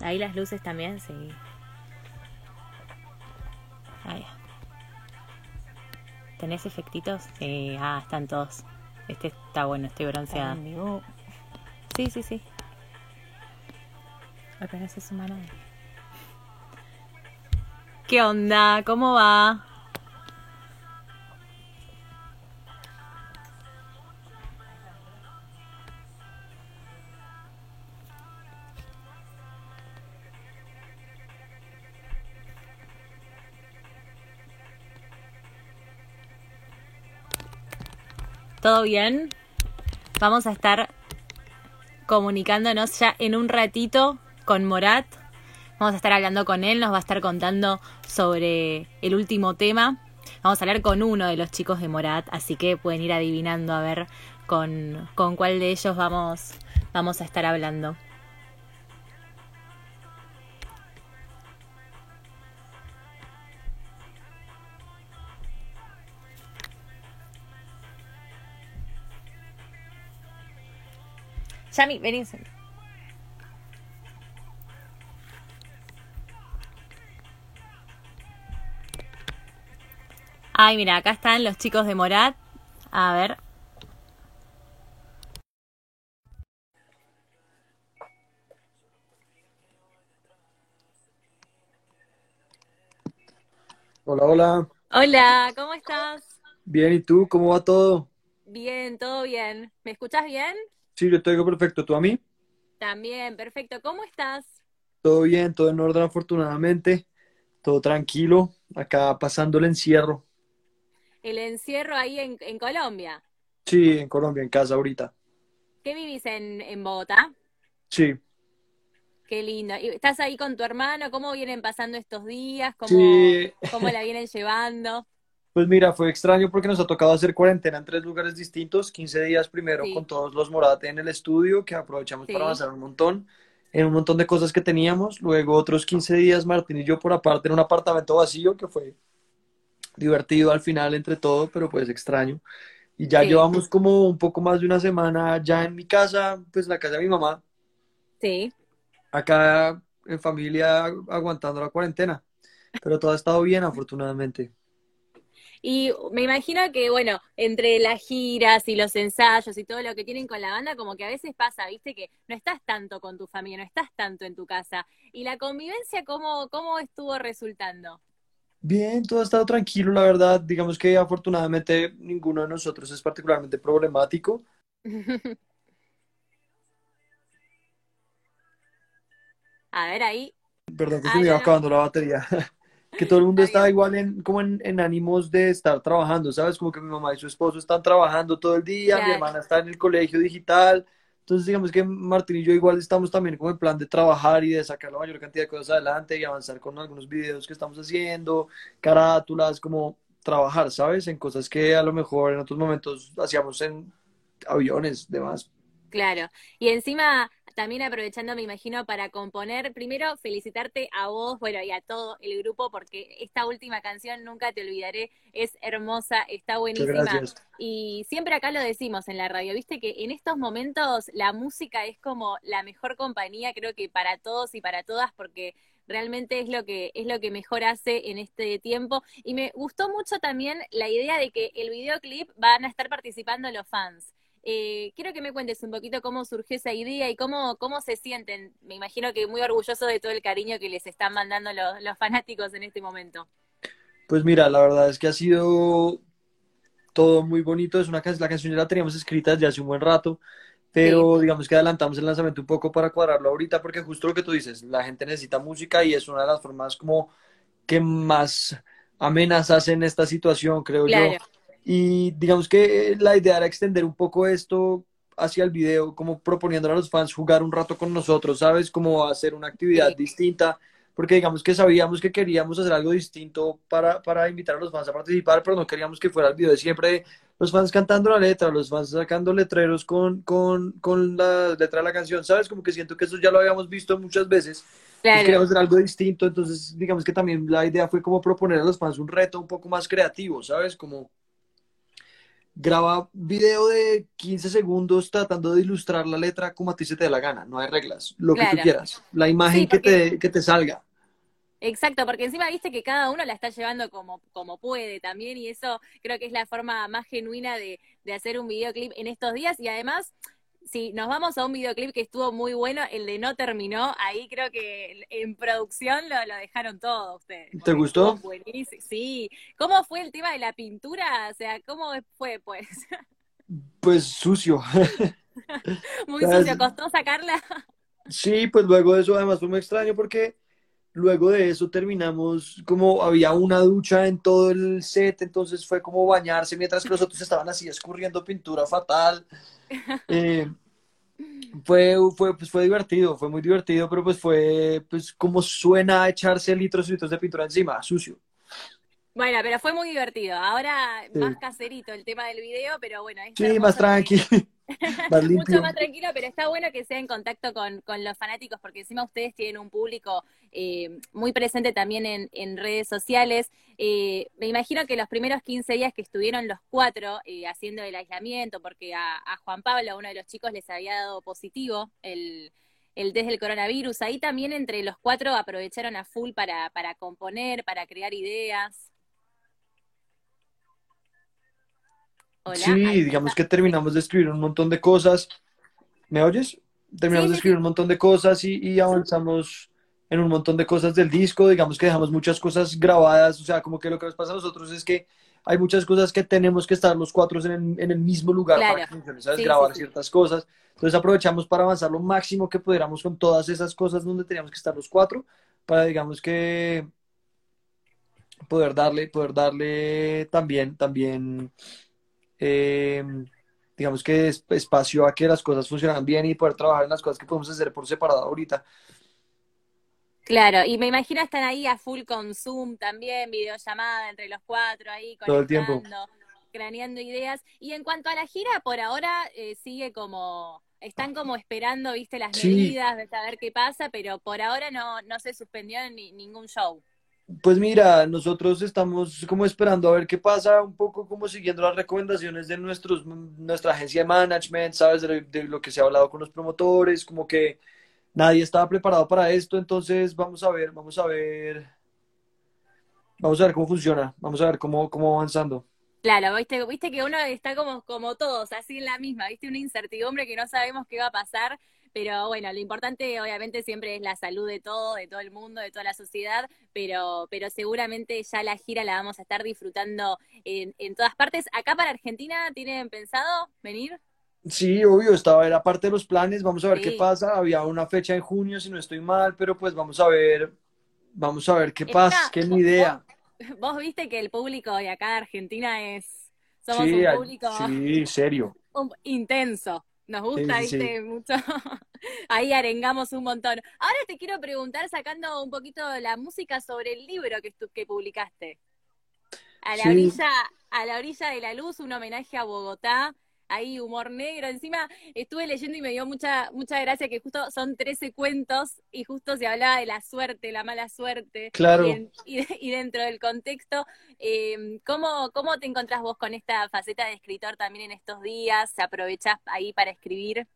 Ahí las luces también, sí. Ahí. ¿Tenés efectitos? Sí, ah, están todos. Este está bueno, estoy bronceada. Sí, sí, sí. Apenas es humana. ¿Qué onda? ¿Cómo va? ¿Todo bien? Vamos a estar comunicándonos ya en un ratito con Morat. Vamos a estar hablando con él, nos va a estar contando sobre el último tema. Vamos a hablar con uno de los chicos de Morat, así que pueden ir adivinando a ver con, con cuál de ellos vamos, vamos a estar hablando. Yami, vení. Ay, mira, acá están los chicos de Morat. A ver. Hola, hola. Hola, ¿cómo estás? Bien, ¿y tú? ¿Cómo va todo? Bien, todo bien. ¿Me escuchas bien? Sí, yo te digo perfecto. ¿Tú a mí? También, perfecto. ¿Cómo estás? Todo bien, todo en orden afortunadamente. Todo tranquilo. Acá pasando el encierro. El encierro ahí en, en Colombia. Sí, en Colombia, en casa ahorita. ¿Qué vivís en, en Bogotá? Sí. Qué lindo. ¿Y ¿Estás ahí con tu hermano? ¿Cómo vienen pasando estos días? ¿Cómo, Sí. cómo la vienen llevando? Pues mira, fue extraño porque nos ha tocado hacer cuarentena en tres lugares distintos. 15 días primero Sí. con todos los Morat en el estudio, que aprovechamos para avanzar un montón, en un montón de cosas que teníamos. Luego otros 15 días Martín y yo por aparte en un apartamento vacío, que fue divertido al final entre todo, pero pues extraño. Y ya Sí. llevamos como un poco más de una semana ya en mi casa, pues en la casa de mi mamá, Sí. acá en familia aguantando la cuarentena. Pero todo ha estado bien, afortunadamente. Y me imagino que, bueno, entre las giras y los ensayos y todo lo que tienen con la banda, como que a veces pasa, viste, que no estás tanto con tu familia, no estás tanto en tu casa. ¿Y la convivencia cómo, cómo estuvo resultando? Bien, todo ha estado tranquilo, la verdad. Digamos que afortunadamente ninguno de nosotros es particularmente problemático. A ver ahí. Perdón, que se Ah, me iba acabando la batería. Que todo el mundo bien. igual en, como en, en ánimos de estar trabajando, ¿sabes? Como que mi mamá y su esposo están trabajando todo el día, mi hermana está en el colegio digital. Entonces, digamos que Martín y yo igual estamos también como en plan de trabajar y de sacar la mayor cantidad de cosas adelante y avanzar con algunos videos que estamos haciendo, carátulas, como trabajar, ¿sabes? En cosas que a lo mejor en otros momentos hacíamos en aviones, demás. Claro. Y encima, también aprovechando, me imagino, para componer, primero felicitarte a vos, bueno, y a todo el grupo, porque esta última canción, Nunca te olvidaré, es hermosa, está buenísima. Y siempre acá lo decimos en la radio, viste que en estos momentos la música es como la mejor compañía, creo que para todos y para todas, porque realmente es lo que es lo que mejor hace en este tiempo. Y me gustó mucho también la idea de que el videoclip van a estar participando los fans. Eh, quiero que me cuentes un poquito cómo surgió esa idea y cómo, cómo se sienten. Me imagino que muy orgullosos de todo el cariño que les están mandando los, los fanáticos en este momento. Pues mira, la verdad es que ha sido todo muy bonito. Es una canción, la canción ya la teníamos escrita desde hace un buen rato, pero digamos que adelantamos el lanzamiento un poco para cuadrarlo ahorita, porque justo lo que tú dices, la gente necesita música y es una de las formas como que más amenas hacen esta situación, creo yo. Y digamos que la idea era extender un poco esto hacia el video, como proponiéndole a los fans jugar un rato con nosotros, ¿sabes? Como hacer una actividad sí, distinta, porque digamos que sabíamos que queríamos hacer algo distinto para, para invitar a los fans a participar, pero no queríamos que fuera el video de siempre los fans cantando la letra, los fans sacando letreros con, con, con la letra de la canción, ¿sabes? Como que siento que eso ya lo habíamos visto muchas veces. Claro. queríamos hacer algo distinto, entonces digamos que también la idea fue como proponer a los fans un reto un poco más creativo, ¿sabes? Como graba video de 15 segundos tratando de ilustrar la letra como a ti se te dé la gana, no hay reglas, lo que tú quieras, la imagen que, te, que te salga. Exacto, porque encima viste que cada uno la está llevando como, como puede también y eso creo que es la forma más genuina de, de hacer un videoclip en estos días y además si nos vamos a un videoclip que estuvo muy bueno, el de No Terminó, ahí creo que en producción lo, lo dejaron todo ustedes. ¿Te gustó? Buenísimo, sí. ¿Cómo fue el tema de la pintura? O sea, ¿cómo fue pues? Pues sucio. muy sucio, ¿costó sacarla? Sí, pues luego de eso además fue muy extraño porque luego de eso terminamos como había una ducha en todo el set, entonces fue como bañarse mientras que los otros estaban así escurriendo pintura fatal. Eh, fue, fue, pues fue divertido, fue muy divertido, pero pues fue pues como suena echarse litros y litros de pintura encima, sucio. Bueno, pero fue muy divertido. Ahora más caserito el tema del video, pero bueno. sí, más Mucho más tranquilo, pero está bueno que sea en contacto con, los fanáticos, porque encima ustedes tienen un público eh, muy presente también en, redes sociales. Eh, me imagino que los primeros 15 días que estuvieron los cuatro eh, haciendo el aislamiento, porque a, Juan Pablo, uno de los chicos, les había dado positivo el, el test del coronavirus, ahí también entre los cuatro aprovecharon a full para, para componer, para crear ideas. Sí, digamos que terminamos de escribir un montón de cosas. ¿Me oyes? Terminamos de escribir un montón de cosas y, avanzamos en un montón de cosas del disco. Digamos que dejamos muchas cosas grabadas. O sea, como que lo que nos pasa a nosotros es que hay muchas cosas que tenemos que estar los cuatro en, el mismo lugar para que funcione, ¿sabes? Grabar ciertas cosas. Entonces aprovechamos para avanzar lo máximo que pudiéramos con todas esas cosas donde teníamos que estar los cuatro para, digamos que poder darle, poder darle también, también eh, digamos que es espacio a que las cosas funcionan bien y poder trabajar en las cosas que podemos hacer por separado ahorita. Claro, y me imagino están ahí a full con Zoom también, videollamada entre los cuatro ahí, todo el tiempo. craneando ideas. Y en cuanto a la gira, por ahora eh, sigue como, están como esperando, viste, las medidas de saber qué pasa, pero por ahora no, no se suspendió ni, ningún show. Pues mira, nosotros estamos como esperando a ver qué pasa, un poco como siguiendo las recomendaciones de nuestros, nuestra agencia de management, ¿sabes? De, lo que se ha hablado con los promotores, como que nadie estaba preparado para esto, entonces vamos a ver, vamos a ver, vamos a ver cómo funciona, vamos a ver cómo, cómo avanzando. Claro, viste, viste que uno está como, como todos, así en la misma, viste una incertidumbre que no sabemos qué va a pasar pero bueno, lo importante obviamente siempre es la salud de todo, de todo el mundo, de toda la sociedad, pero, pero seguramente ya la gira la vamos a estar disfrutando en, en todas partes. ¿Acá para Argentina tienen pensado venir? Sí, obvio, estaba, era parte de los planes, vamos a ver qué pasa, había una fecha en junio, si no estoy mal, pero pues vamos a ver, vamos a ver qué pasa, qué es mi idea. Vos, viste que el público de acá de Argentina es, somos un público... Sí, serio. intenso. Nos gusta, viste, mucho. Ahí arengamos un montón. Ahora te quiero preguntar, sacando un poquito la música sobre el libro que, que publicaste. A la orilla, a la orilla de la luz, un homenaje a Bogotá ahí humor negro. Encima estuve leyendo y me dio mucha, mucha gracia que justo son 13 cuentos y justo se hablaba de la suerte, la mala suerte. Claro. Y, dentro del contexto, eh, ¿cómo, ¿cómo te encontrás vos con esta faceta de escritor también en estos días? ¿Se aprovechás ahí para escribir?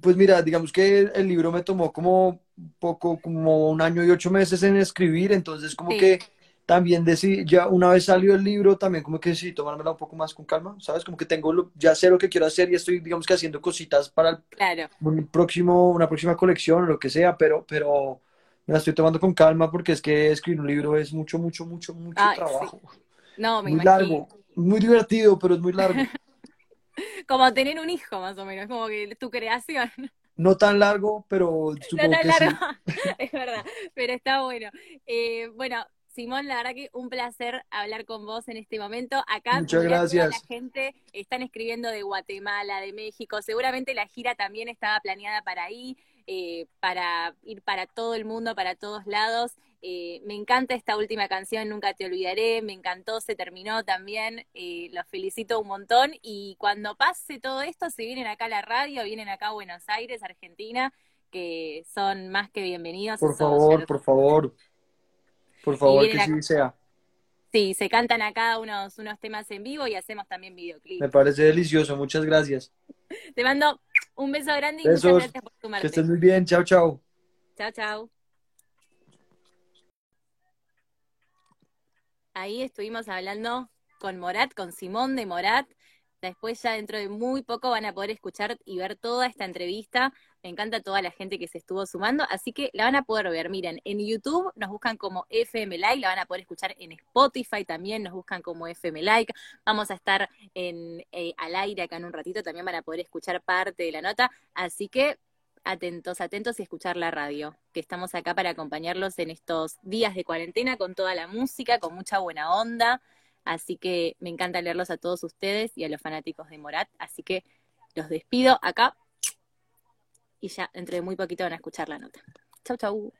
Pues mira, digamos que el libro me tomó como poco, como un año y ocho meses en escribir, entonces como que también decidí, ya una vez salió el libro, también como que sí, tomármela un poco más con calma, ¿sabes? Como que tengo, ya sé lo que quiero hacer y estoy, digamos que haciendo cositas para un próximo, una próxima colección o lo que sea, pero, pero me la estoy tomando con calma porque es que escribir un libro es mucho, mucho, mucho, mucho trabajo. No, me muy largo, muy divertido, pero es muy largo. como tener un hijo, más o menos, como que tu creación. No tan largo, pero supongo no tan largo, es verdad, pero está bueno. Eh, bueno, Simón, la verdad que un placer hablar con vos en este momento. Acá Muchas gracias. la gente están escribiendo de Guatemala, de México. Seguramente la gira también estaba planeada para ahí, eh, para ir para todo el mundo, para todos lados. Eh, me encanta esta última canción, Nunca te olvidaré. Me encantó, se terminó también. Eh, los felicito un montón. Y cuando pase todo esto, si vienen acá a la radio, vienen acá a Buenos Aires, Argentina, que son más que bienvenidos. Por favor, por favor. Por favor, que sí sea. Sí, se cantan acá unos, unos temas en vivo y hacemos también videoclips. Me parece delicioso, muchas gracias. Te mando un beso grande y Besos, muchas gracias por sumarte. Que estés muy bien, chao, chao. Chao, chao. Ahí estuvimos hablando con Morat, con Simón de Morat. Después ya dentro de muy poco van a poder escuchar y ver toda esta entrevista. Me encanta toda la gente que se estuvo sumando, así que la van a poder ver. Miren, en YouTube nos buscan como FM Like, la van a poder escuchar en Spotify también, nos buscan como FM Like. Vamos a estar en, eh, al aire acá en un ratito, también van a poder escuchar parte de la nota. Así que atentos, atentos y escuchar la radio, que estamos acá para acompañarlos en estos días de cuarentena con toda la música, con mucha buena onda. Así que me encanta leerlos a todos ustedes y a los fanáticos de Morat. Así que los despido acá y ya dentro de muy poquito van a escuchar la nota. Chau, chau.